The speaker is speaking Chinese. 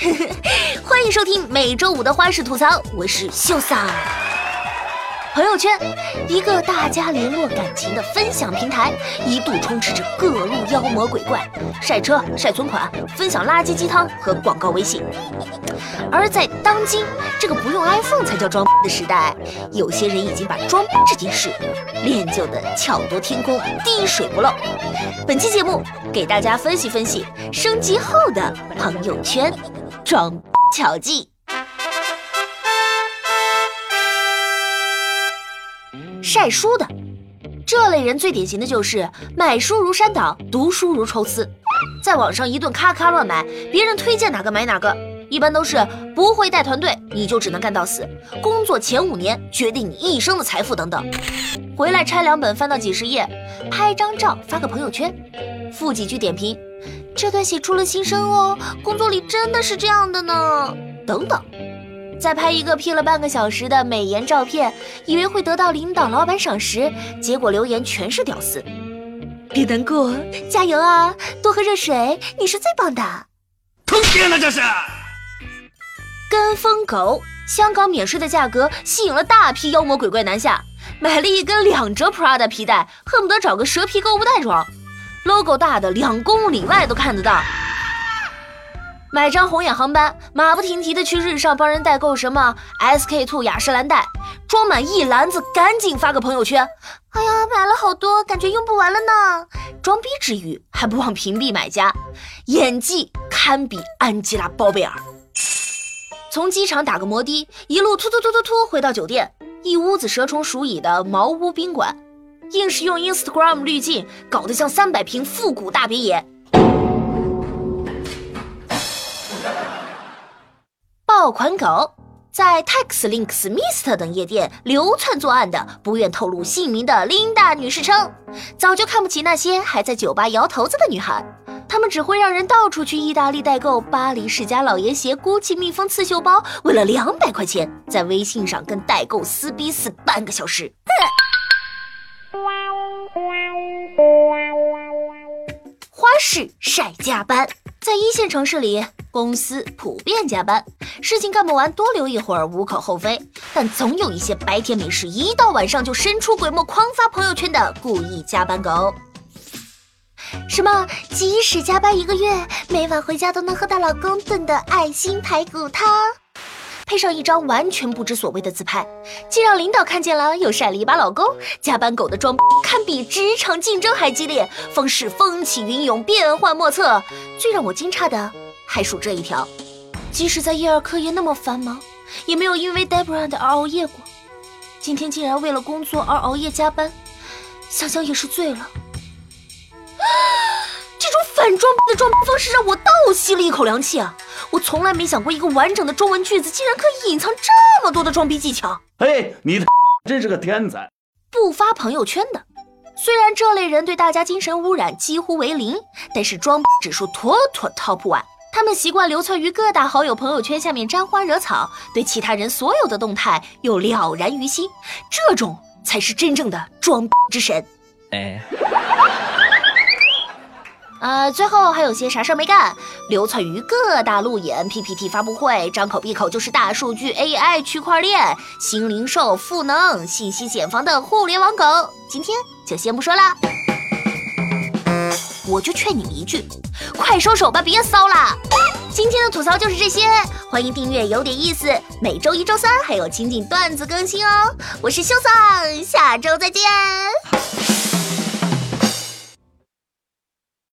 欢迎收听每周五的花式吐槽，我是秀桑。朋友圈，一个大家联络感情的分享平台，一度充斥着各路妖魔鬼怪，晒车、晒存款、分享垃圾鸡汤和广告微信。而在当今这个不用 iPhone 才叫装逼的时代，有些人已经把装逼这件事练就的巧夺天工、滴水不漏。本期节目给大家分析分析升级后的朋友圈装巧技。晒书的这类人最典型的就是买书如山倒，读书如抽丝，在网上一顿咔咔乱买，别人推荐哪个买哪个，一般都是不会带团队，你就只能干到死，工作前五年决定你一生的财富等等。回来拆两本，翻到几十页，拍张照发个朋友圈，附几句点评，这段写出了心声哦，工作里真的是这样的呢，等等。再拍一个 P 了半个小时的美颜照片，以为会得到领导、老板赏识，结果留言全是屌丝。别难过，加油啊！多喝热水，你是最棒的。通天了这是！跟风狗，香港免税的价格吸引了大批妖魔鬼怪南下，买了一根两折 Prada 皮带，恨不得找个蛇皮购物袋装，logo 大的两公里外都看得到。买张红眼航班，马不停蹄的去日上帮人代购什么 SK two 雅诗兰黛，装满一篮子，赶紧发个朋友圈。哎呀，买了好多，感觉用不完了呢。装逼之余还不忘屏蔽买家，演技堪比安吉拉包贝尔。从机场打个摩的，一路突突突突突回到酒店，一屋子蛇虫鼠蚁的茅屋宾馆，硬是用 Instagram 滤镜搞得像三百平复古大别野。爆款狗在 Tax Links Mist 等夜店流窜作案的不愿透露姓名的 Linda 女士称，早就看不起那些还在酒吧摇头子的女孩，她们只会让人到处去意大利代购巴黎世家老爷鞋、GUCCI 蜜蜂刺绣包，为了两百块钱在微信上跟代购撕逼撕半个小时。哼花式晒加班，在一线城市里。公司普遍加班，事情干不完多留一会儿无可厚非，但总有一些白天没事，一到晚上就神出鬼没狂发朋友圈的故意加班狗。什么即使加班一个月，每晚回家都能喝到老公炖的爱心排骨汤，配上一张完全不知所谓的自拍，既让领导看见了，又晒了一把老公。加班狗的装堪比职场竞争还激烈，方式风起云涌，变幻莫测。最让我惊诧的。还数这一条，即使在叶儿科研那么繁忙，也没有因为 Debra 的而熬夜过。今天竟然为了工作而熬夜加班，想想也是醉了。这种反装的装方式让我倒吸了一口凉气啊！我从来没想过，一个完整的中文句子竟然可以隐藏这么多的装逼技巧。哎，你真是个天才！不发朋友圈的，虽然这类人对大家精神污染几乎为零，但是装逼指数妥妥 top one。他们习惯流窜于各大好友朋友圈下面沾花惹草，对其他人所有的动态又了然于心，这种才是真正的装逼之神。哎，呃，最后还有些啥事儿没干，流窜于各大路演、PPT 发布会，张口闭口就是大数据、AI、区块链、新零售、赋能、信息茧房的互联网狗，今天就先不说了。我就劝你们一句。快收手吧，别骚了！今天的吐槽就是这些，欢迎订阅，有点意思。每周一、周三还有情景段子更新哦。我是秀桑，下周再见。